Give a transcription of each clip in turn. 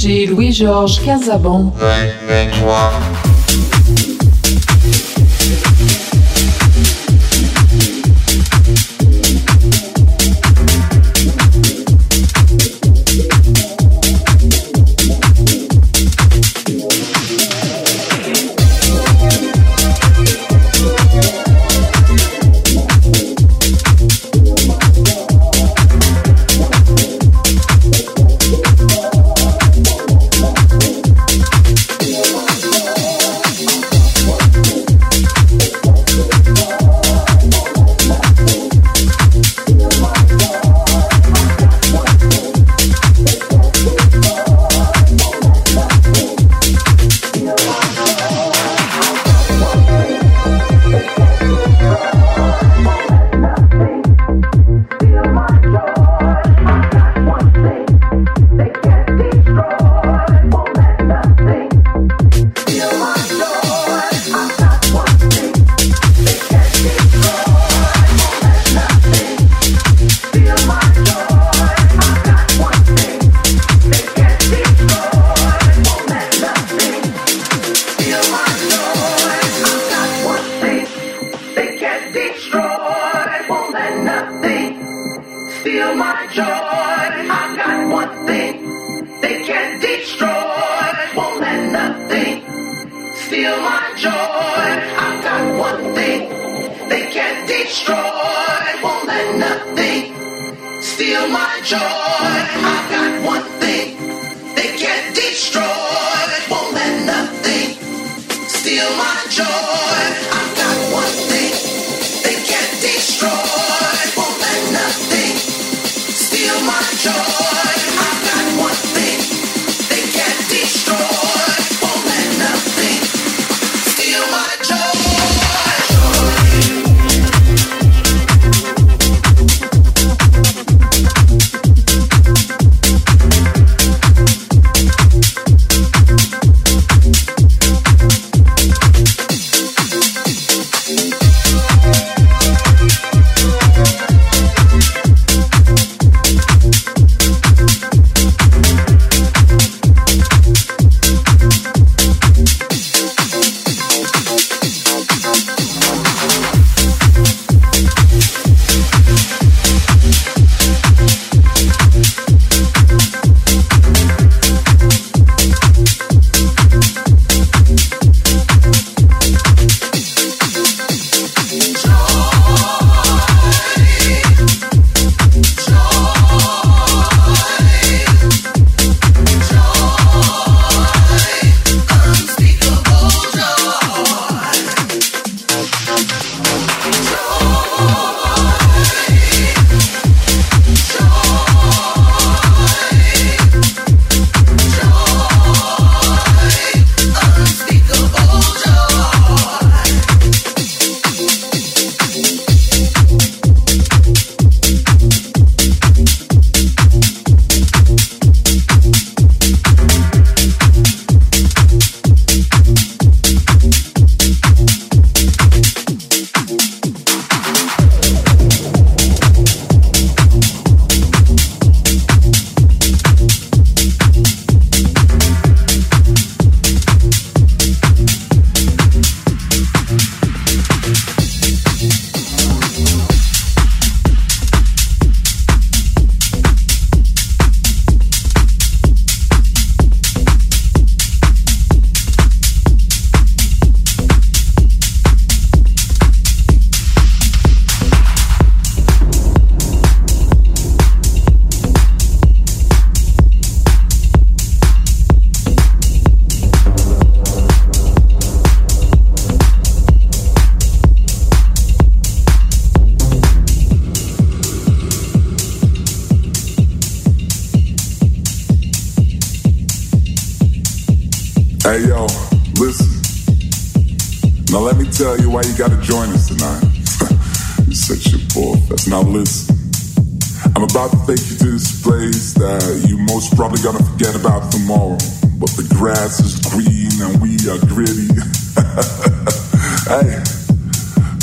DJ Louis-Georges Casabon.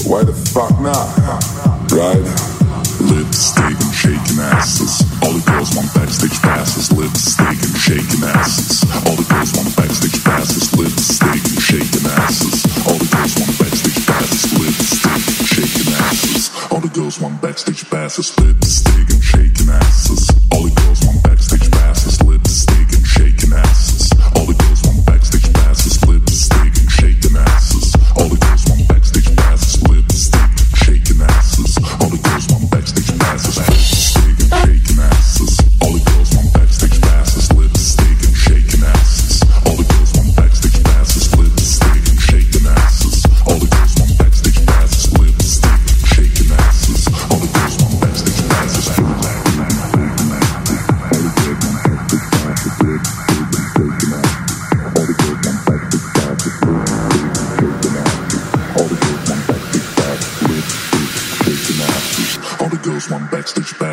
Why the fuck not? right? Lipstick and shaking asses. All the girls want backstage passes. Lipstick and shaking asses. All the girls want backstage passes. Lipstick and shaking asses. All the girls want backstage passes. Lipstick and shaking asses. All the girls want backstage passes. Lipstick and shaking asses. All the girls want backstage passes. Lipstick and shaking asses. All the girls want backstage passes. Lipstick and shaking asses. All the girls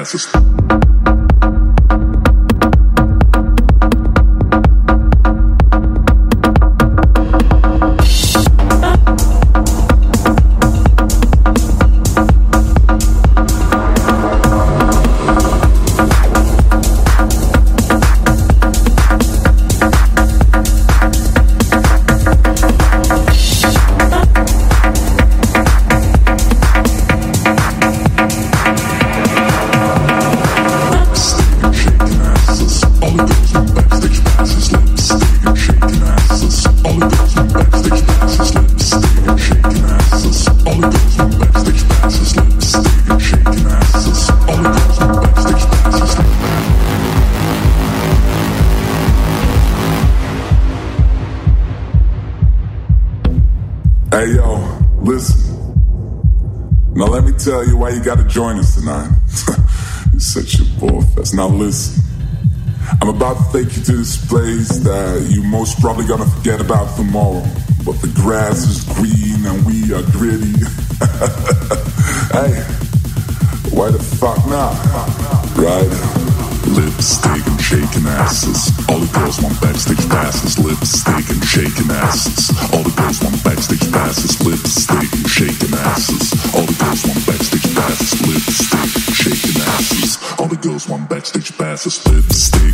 Just. Tell you why you gotta join us tonight. You're such a ball fest. Now listen. I'm about to take you to this place that you most probably gonna forget about tomorrow. But the grass is green and we are gritty. hey, why the fuck not? Right? Lipstick and shaking asses. All the girls want backstage passes. Lipstick and shaking asses. All the girls want backstage passes. Lipstick and shaking asses. All the girls want backstage passes. Lipstick and shaking asses. All the girls want backstage passes. Lipstick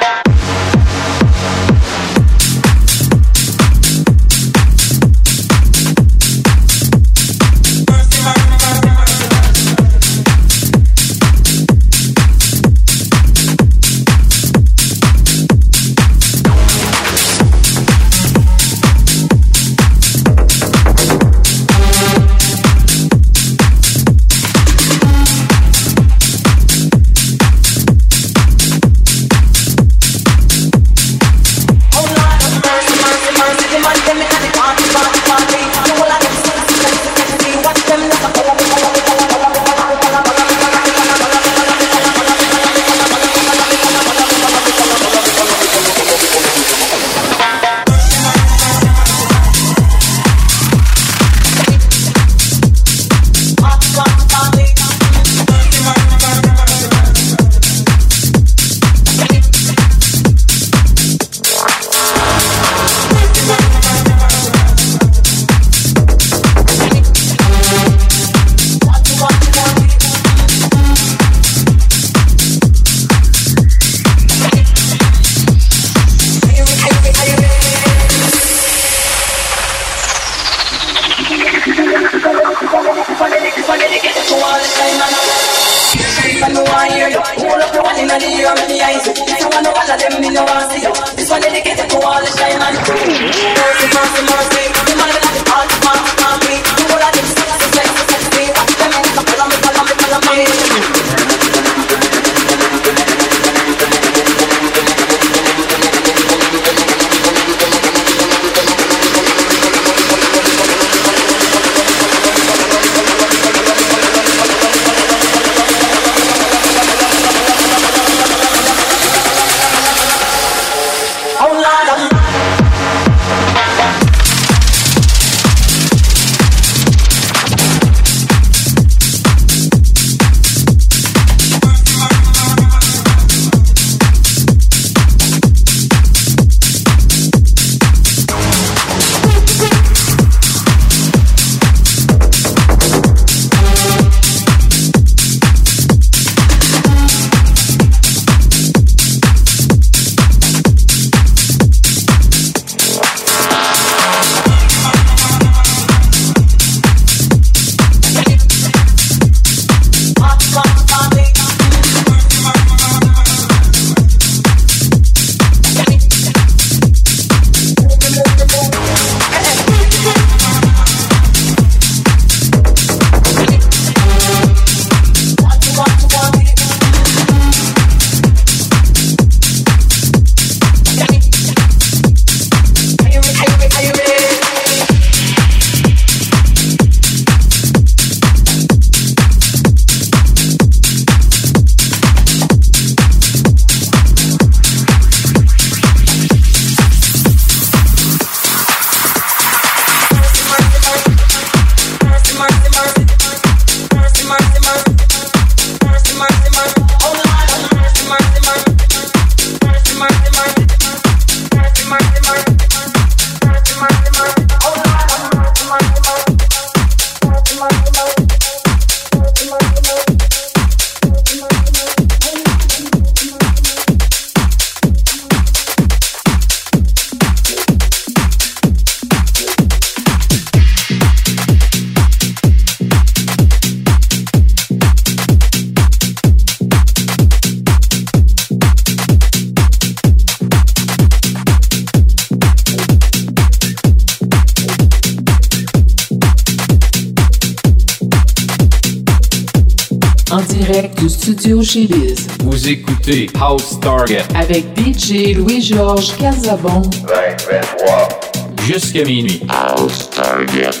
Écoutez House Target avec DJ Louis-Georges Casabon. 20, 23. jusqu'à minuit. House Target.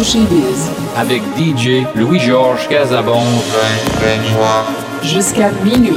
Biz. Avec DJ Louis-Georges Casabon. Jusqu'à minuit.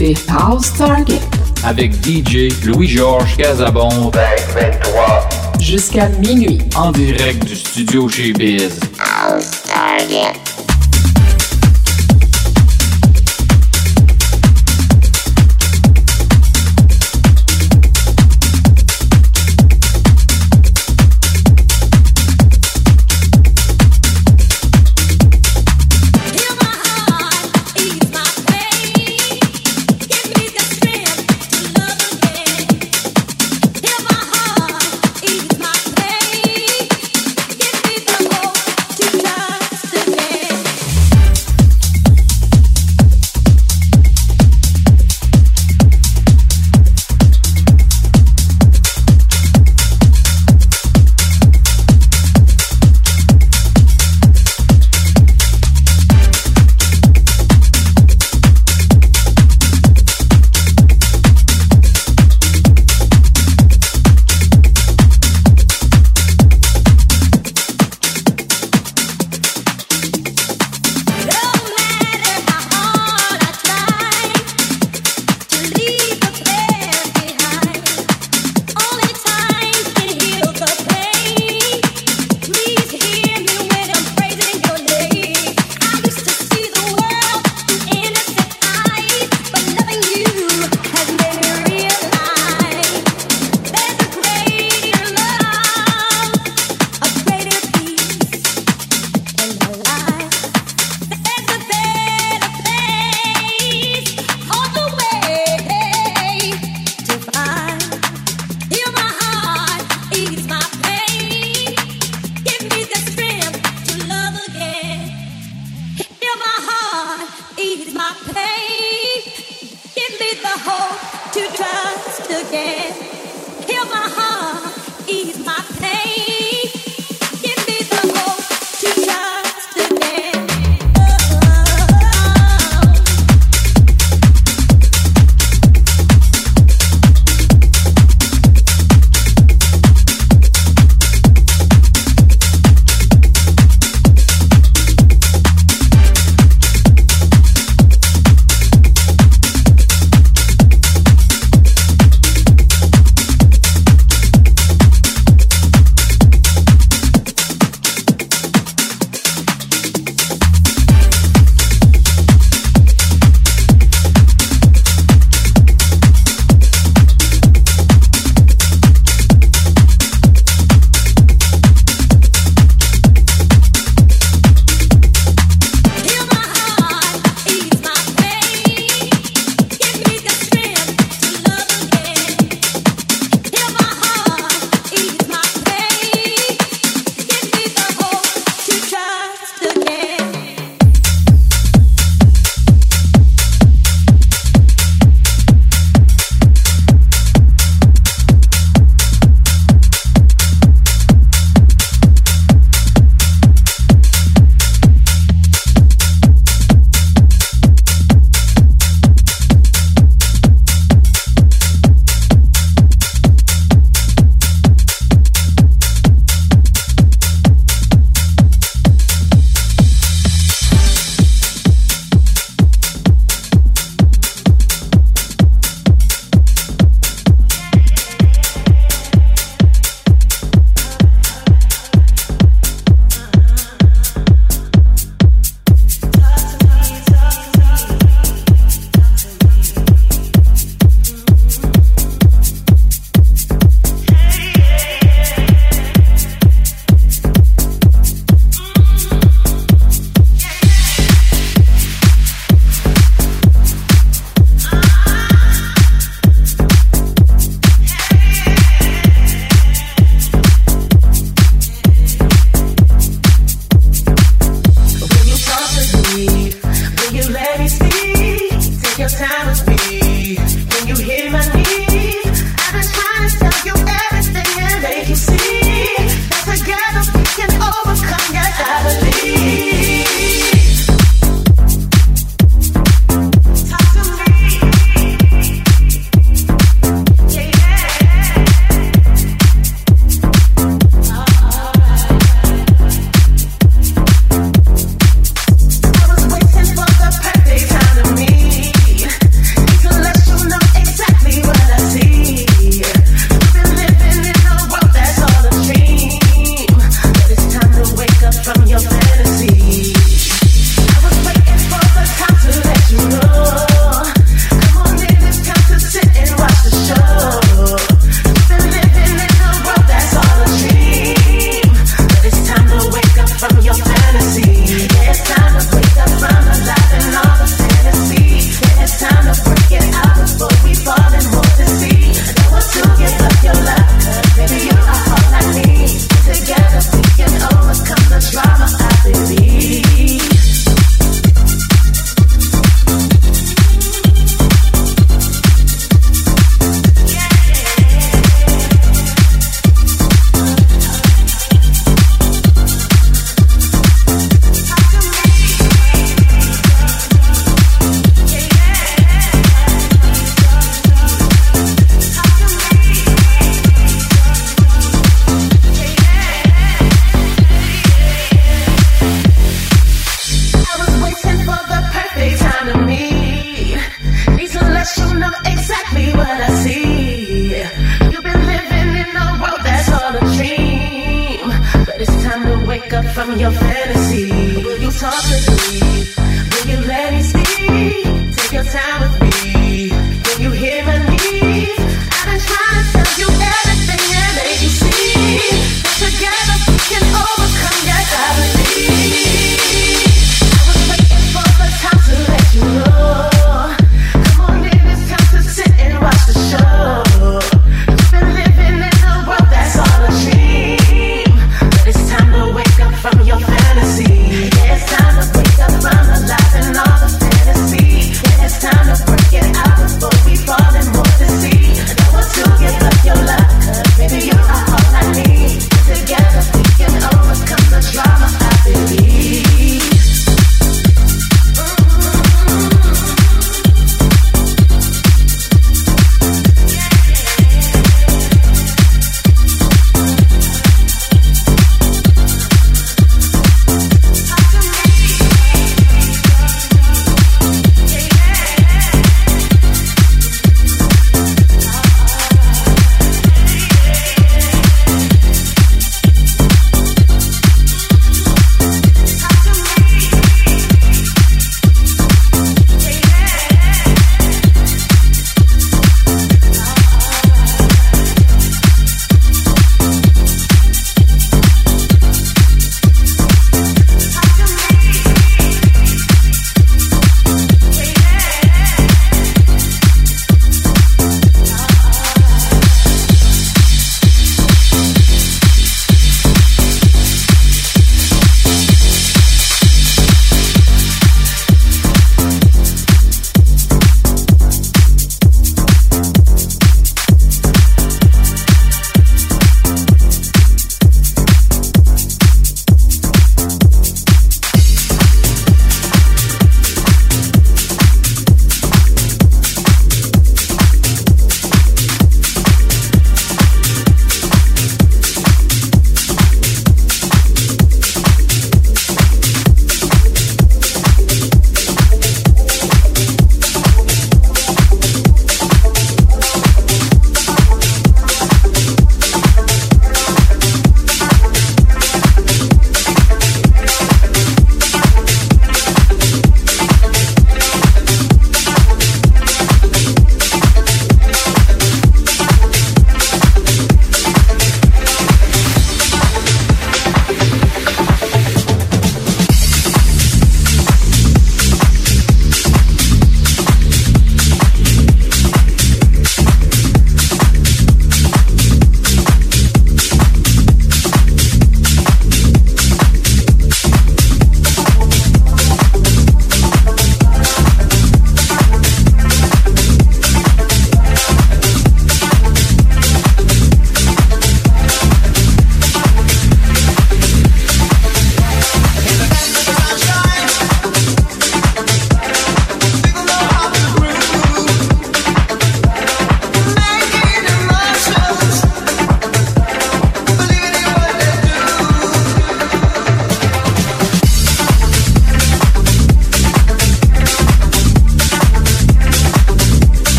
écoutez House Target avec DJ Louis-Georges Casabon 2023 jusqu'à minuit en direct du studio chez Biz. House Target.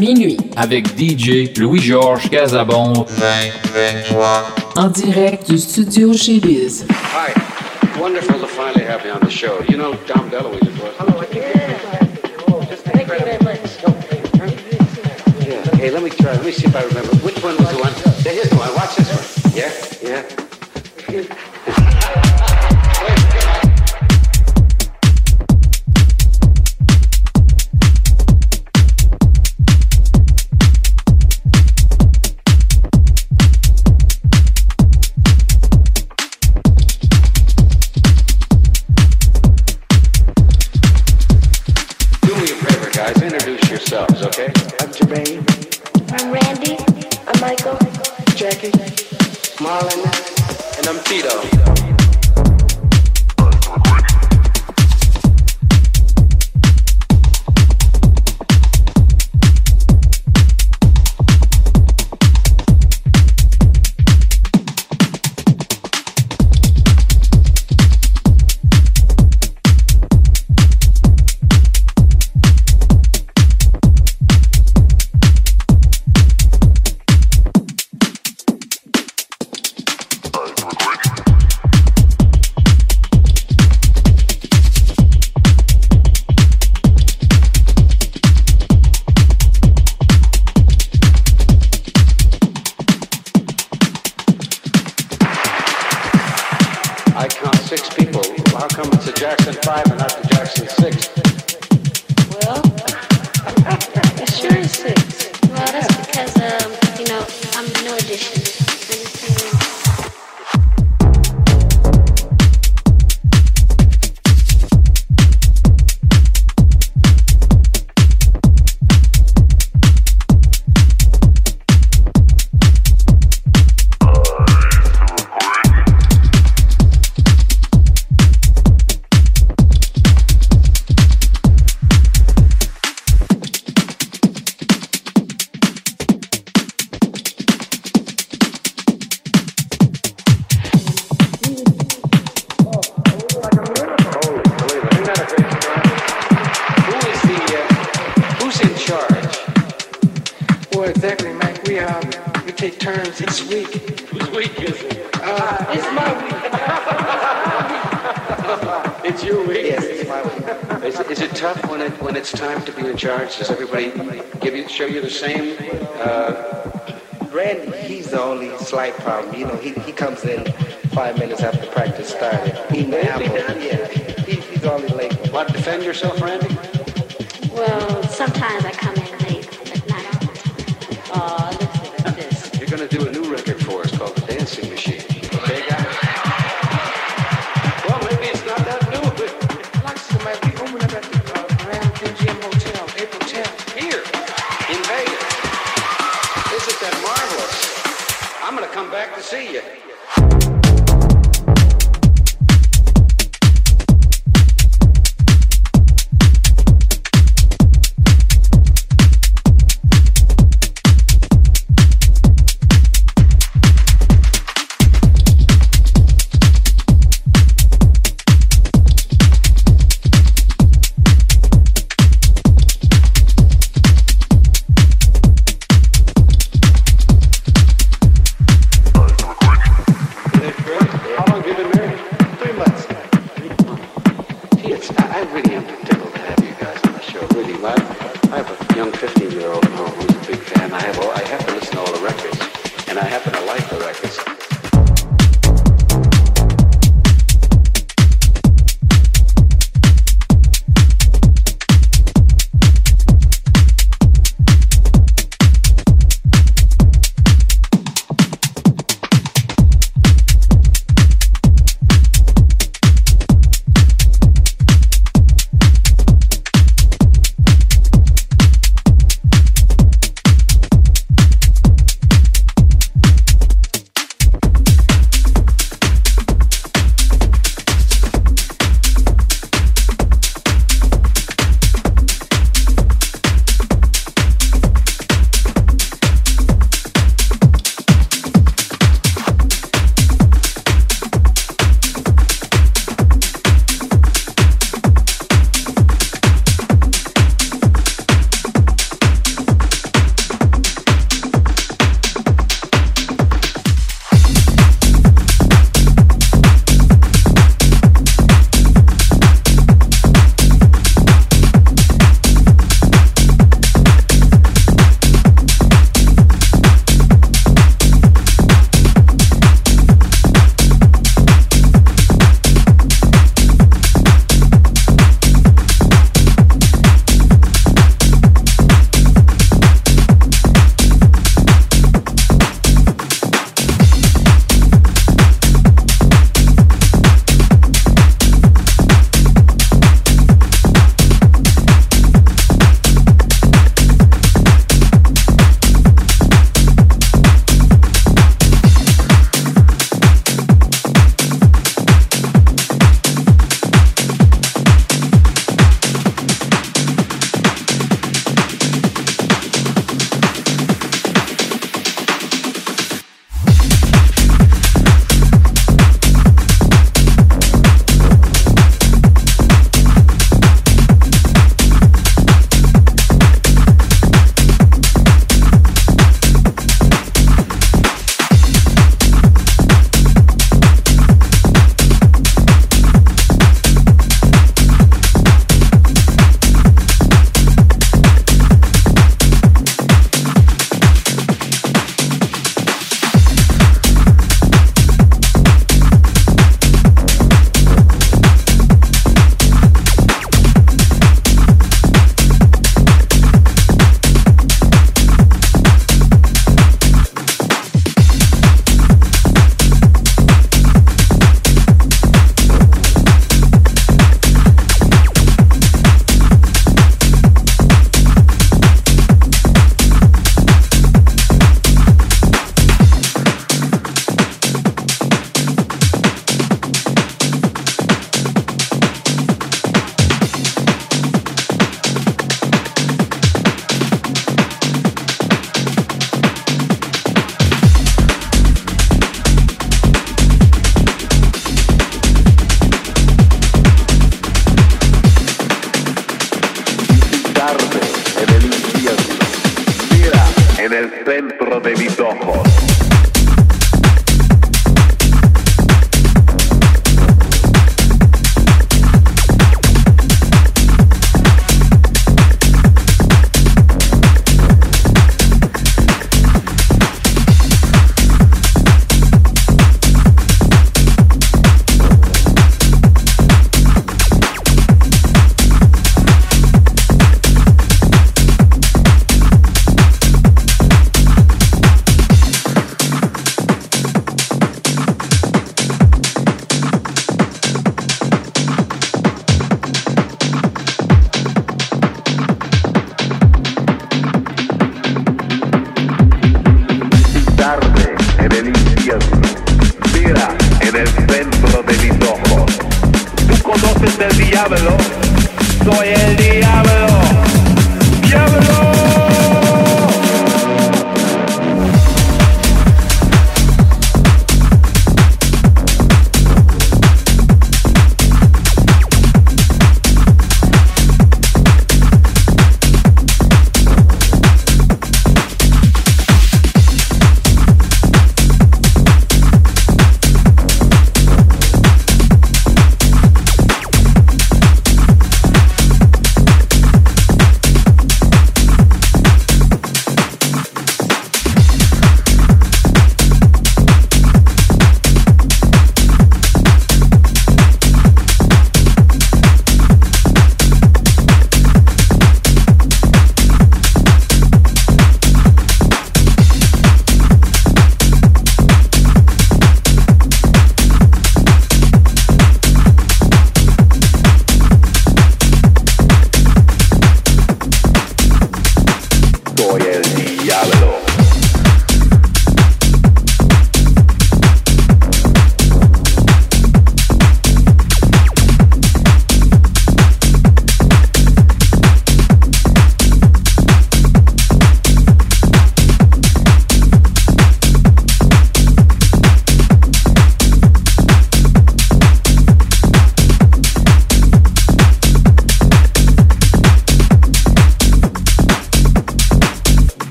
minuit. Avec DJ Louis-Georges Casabon. En direct du studio chez Biz. Hi. Wonderful to finally have you on the show. You know Tom DeLuise, of course. Hello, oh, I think yeah. Just Thank you very much. Yeah. Hey, let me try. Let me see if I remember. Which one was the one?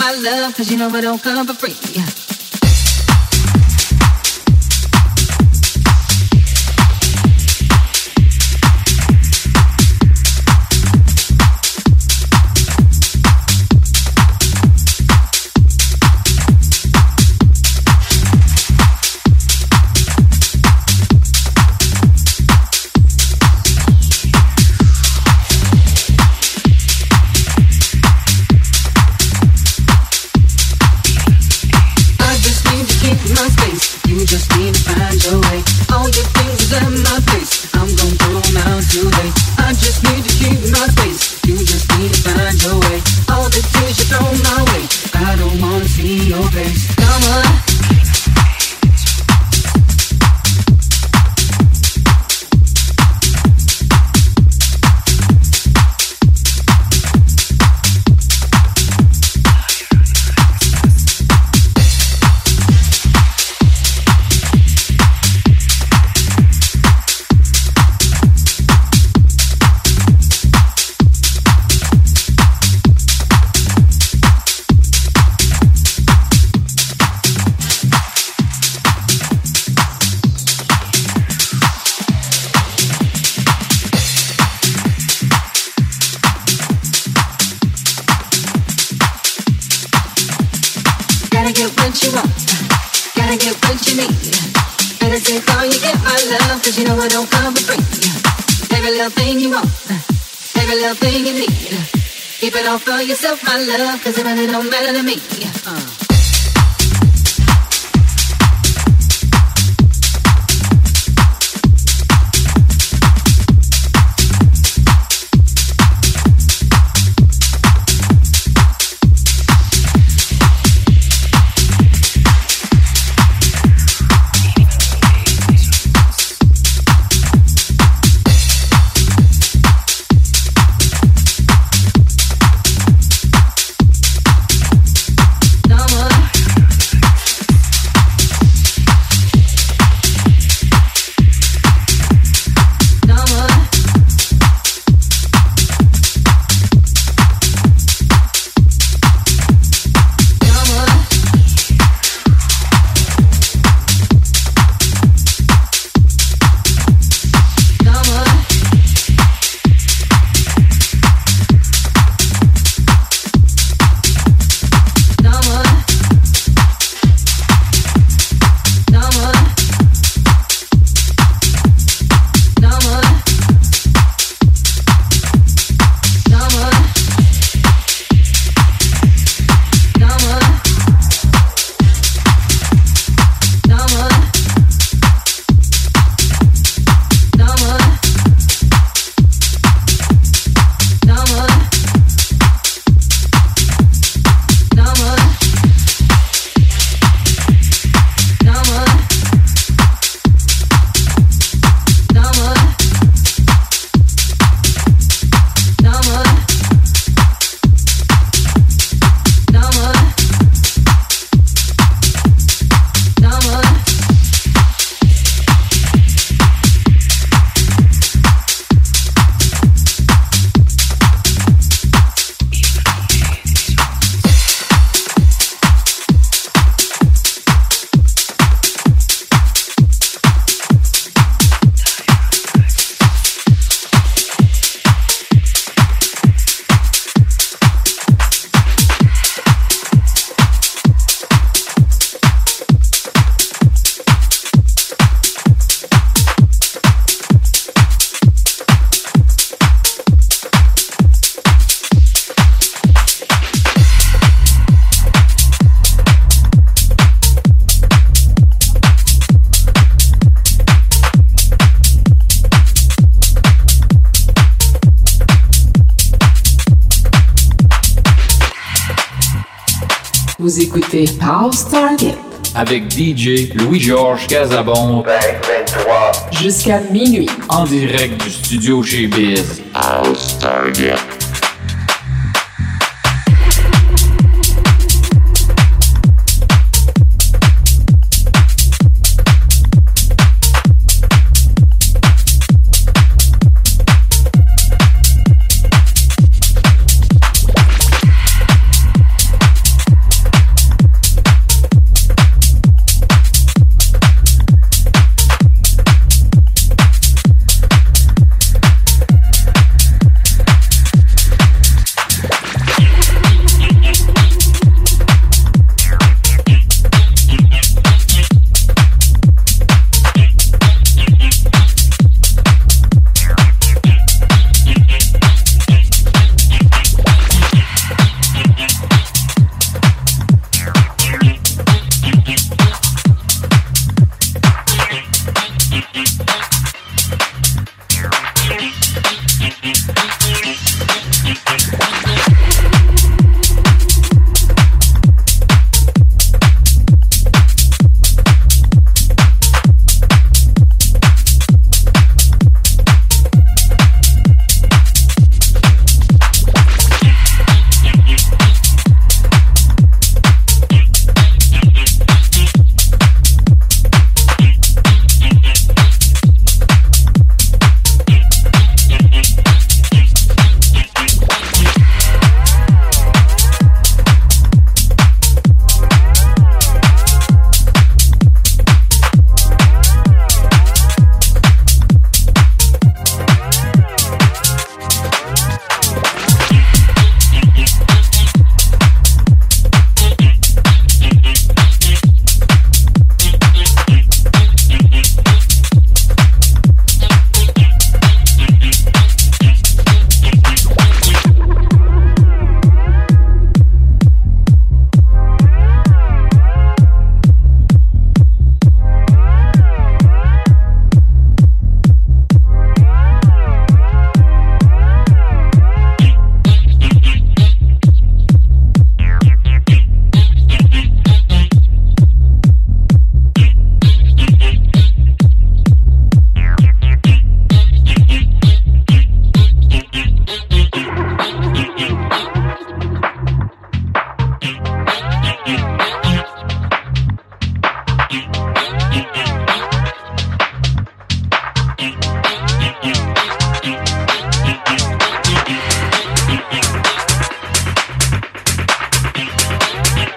my love, cause you know I don't come for free. House Target. Avec DJ Louis-Georges Casabon. 23. Jusqu'à minuit. En direct du studio chez Biz. House Target.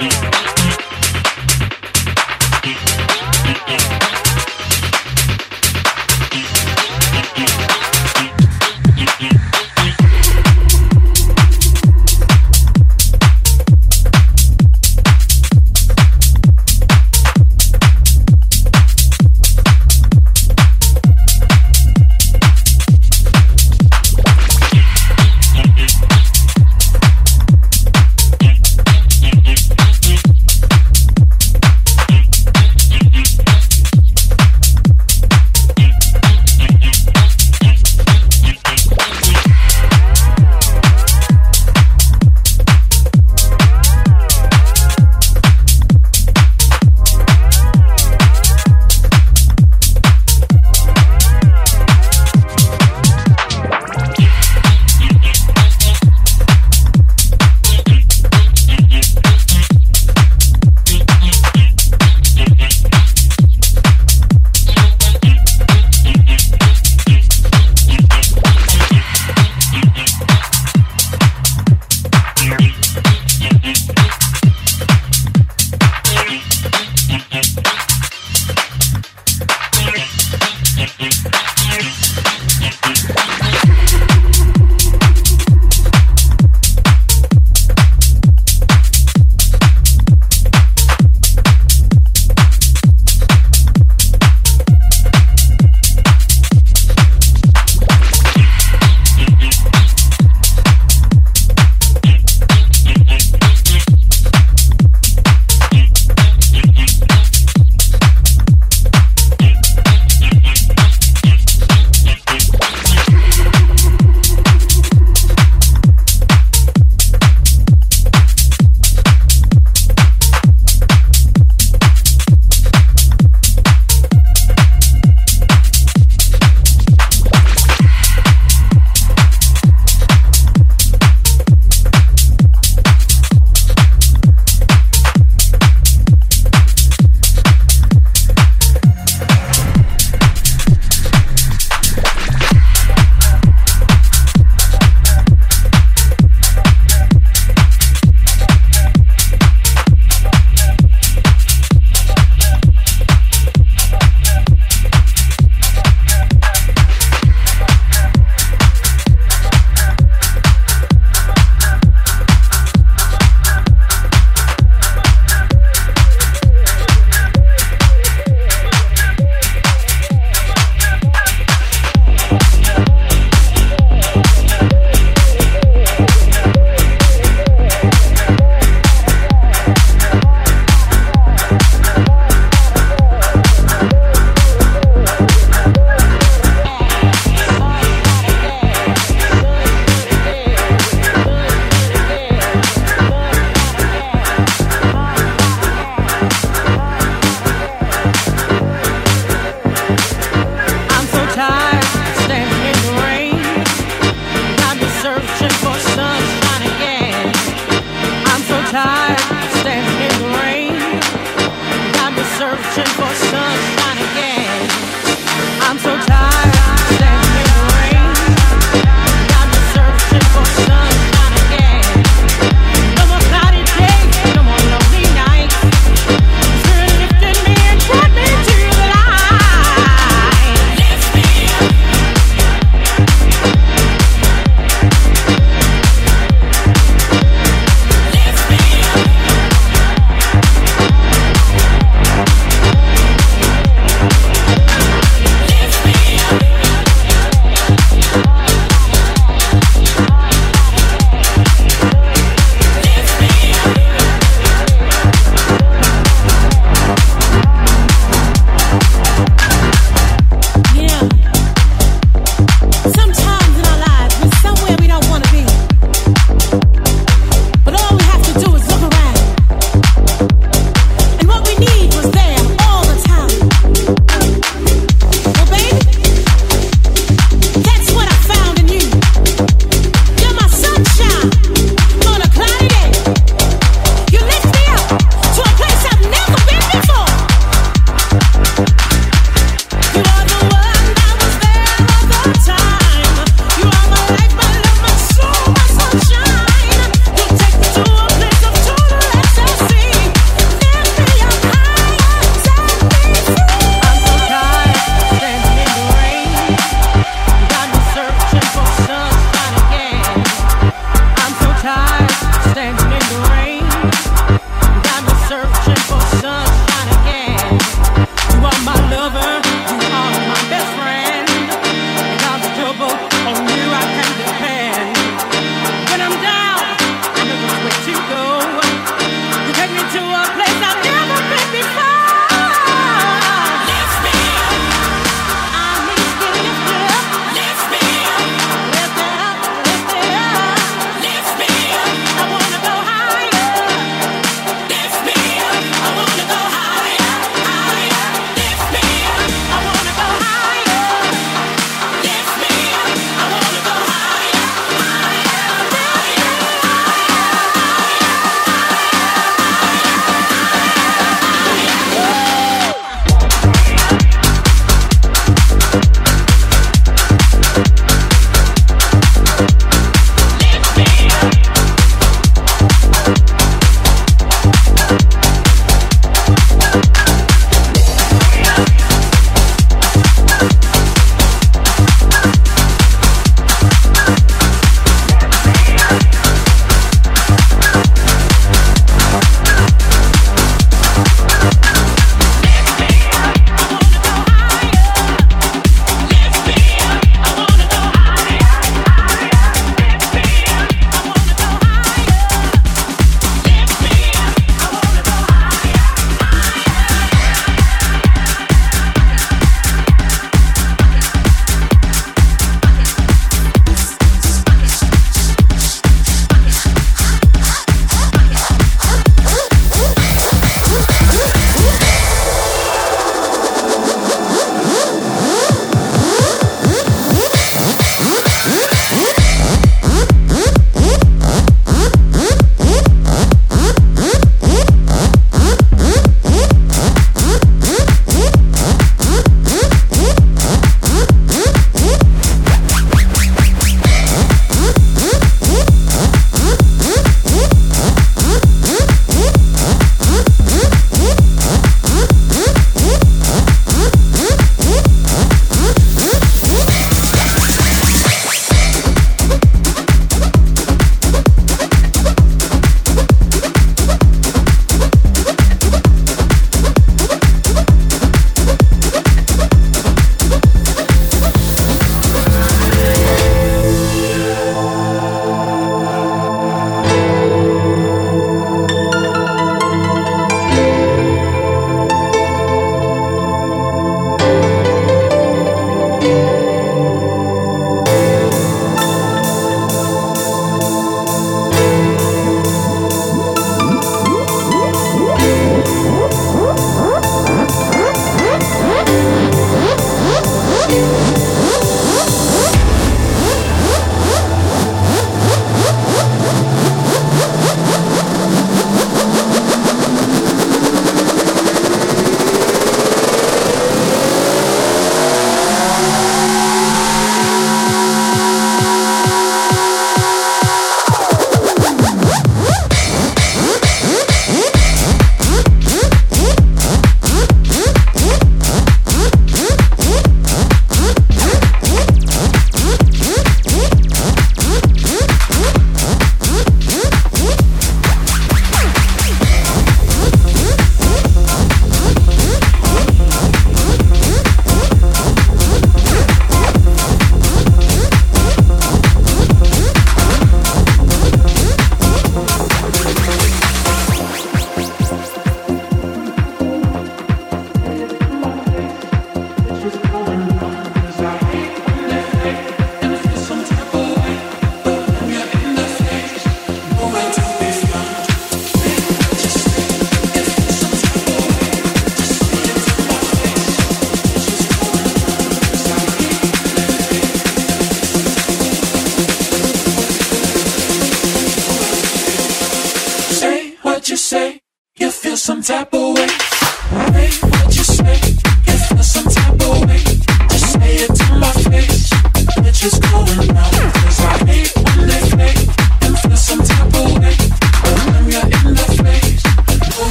Thank you.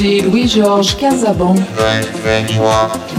Louis-Georges Casabon 2023. Say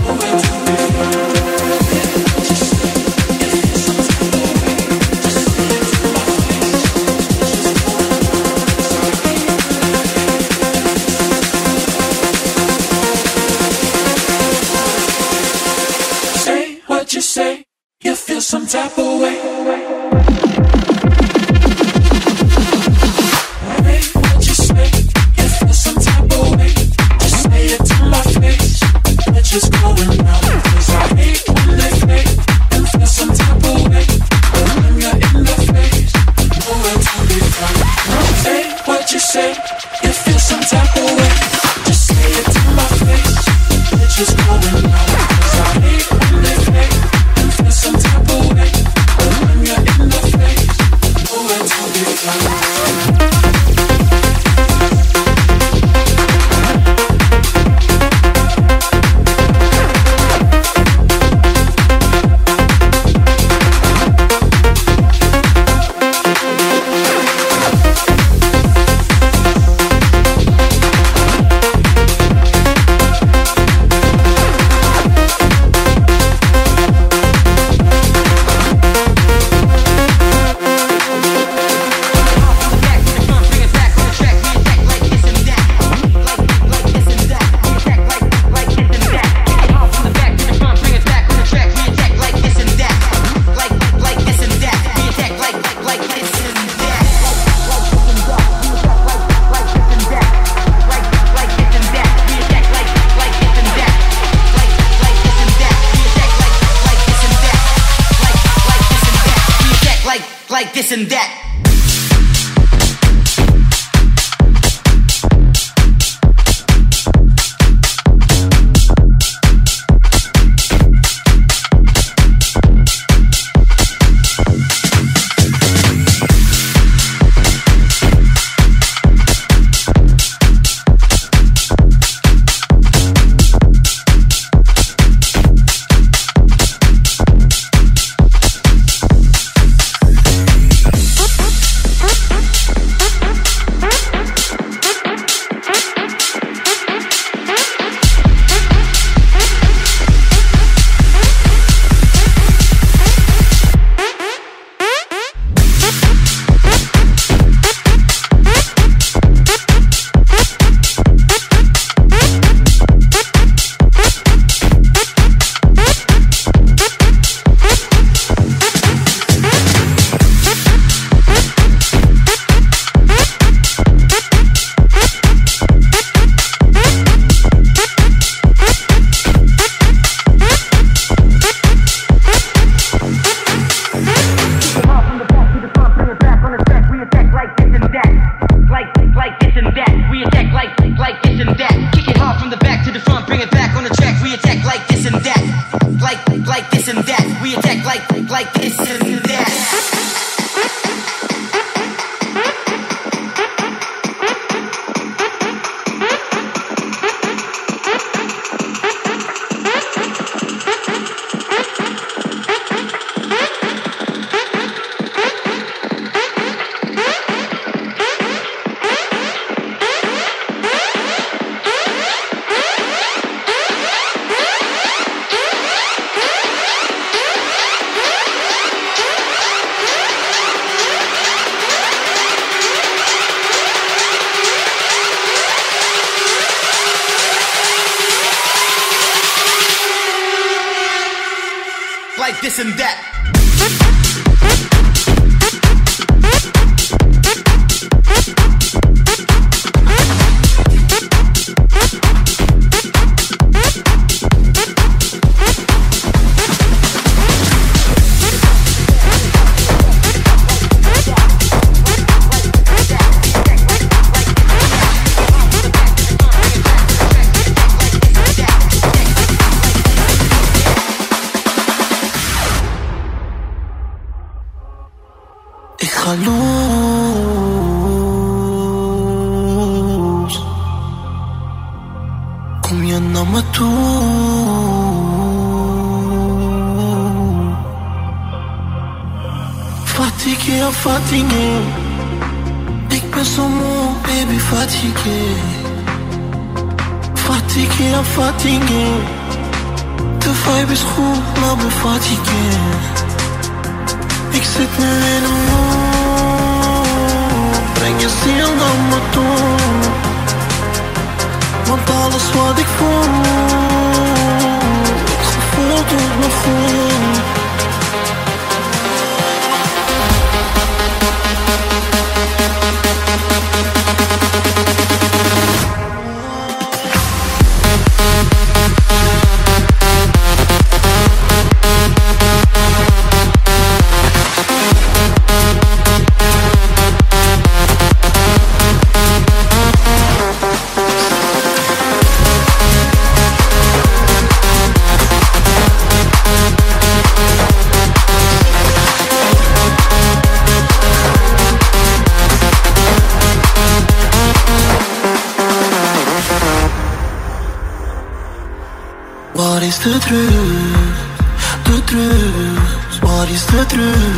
this and that. Fatigué. De vibe is goed, maar ben fatigué. Ik zit nu in een mood Breng je ziel naar me toe Want alles wat ik voel Het gevoel doet me the truth? The truth? What is the truth?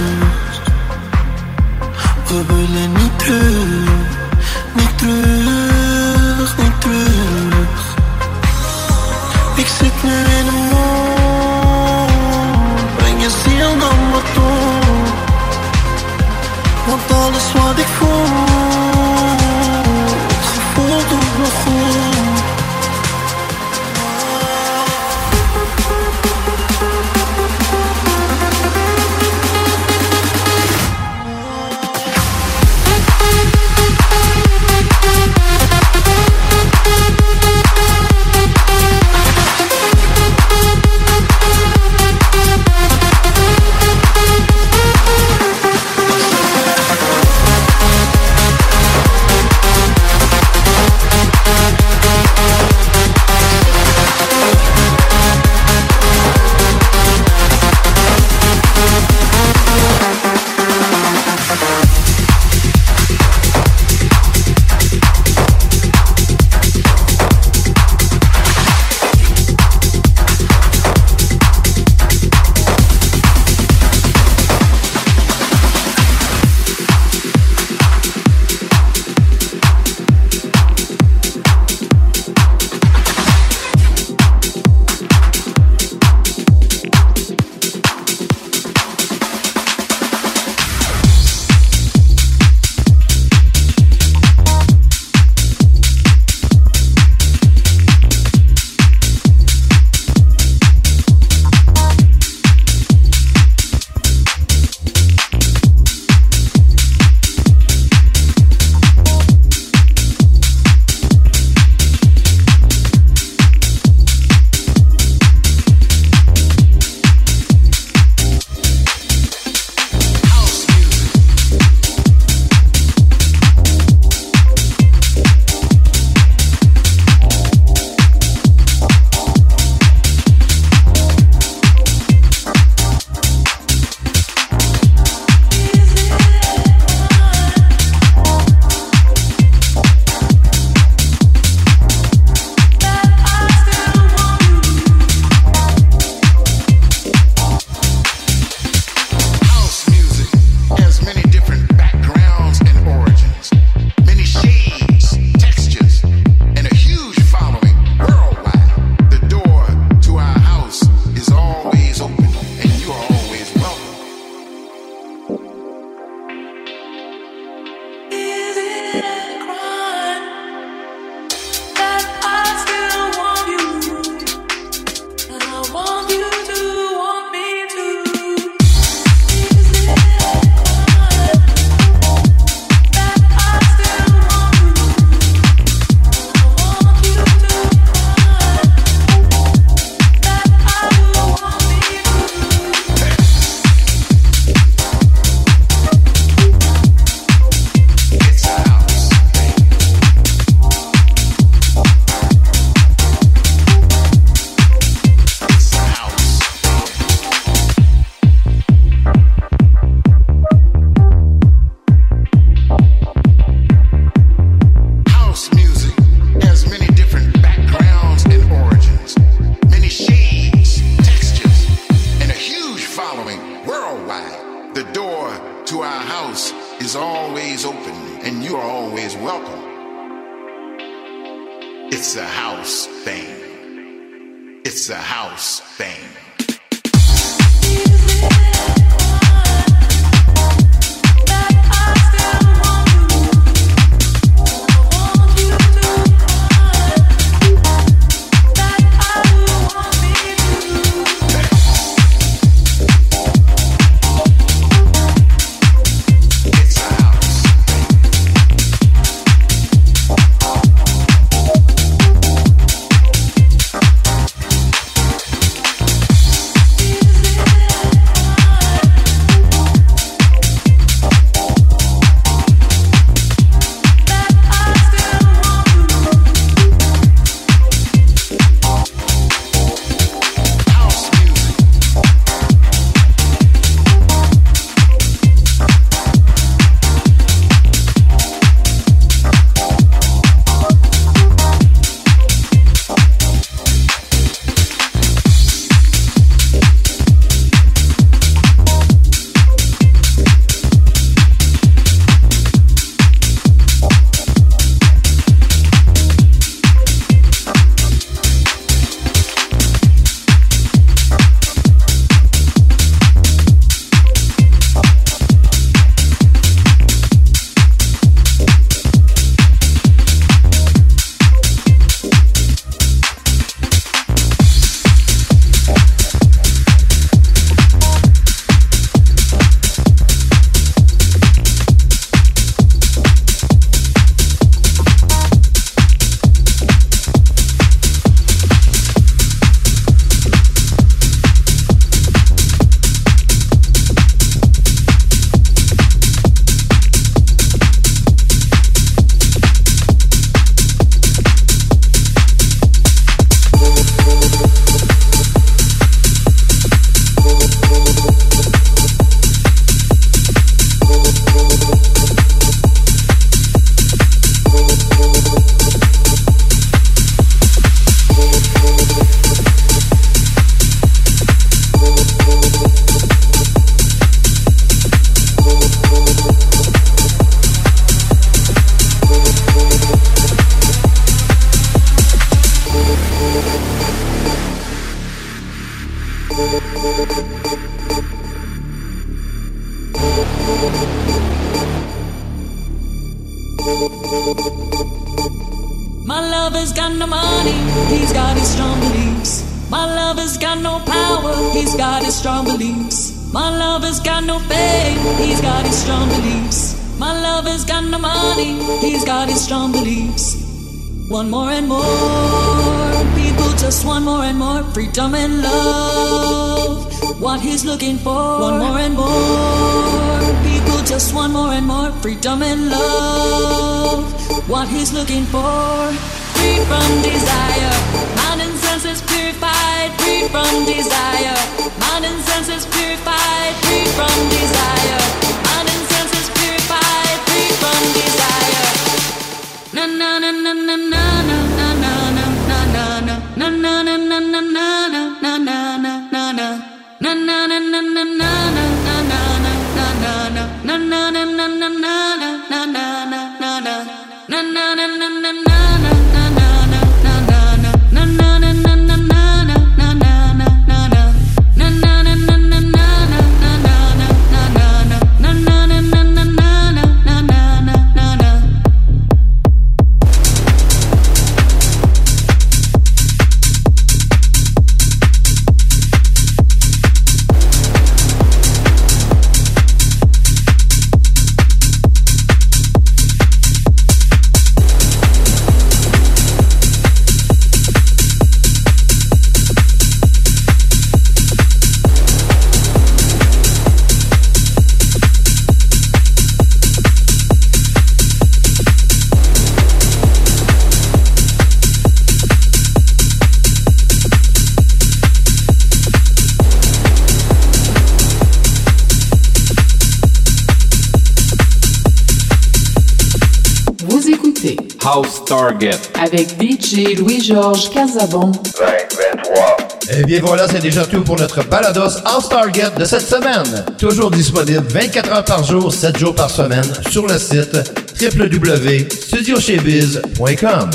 Avec DJ Louis-Georges Casabon. 2023. Eh bien voilà, c'est déjà tout pour notre Balados Star Target de cette semaine. Toujours disponible 24 heures par jour, 7 jours par semaine sur le site www.studiochebiz.com.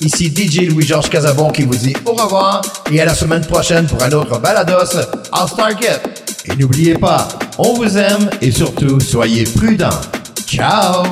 Ici DJ Louis-Georges Casabon qui vous dit au revoir et à la semaine prochaine pour un autre Balados Star Target. Et n'oubliez pas, on vous aime et surtout, soyez prudents. Ciao!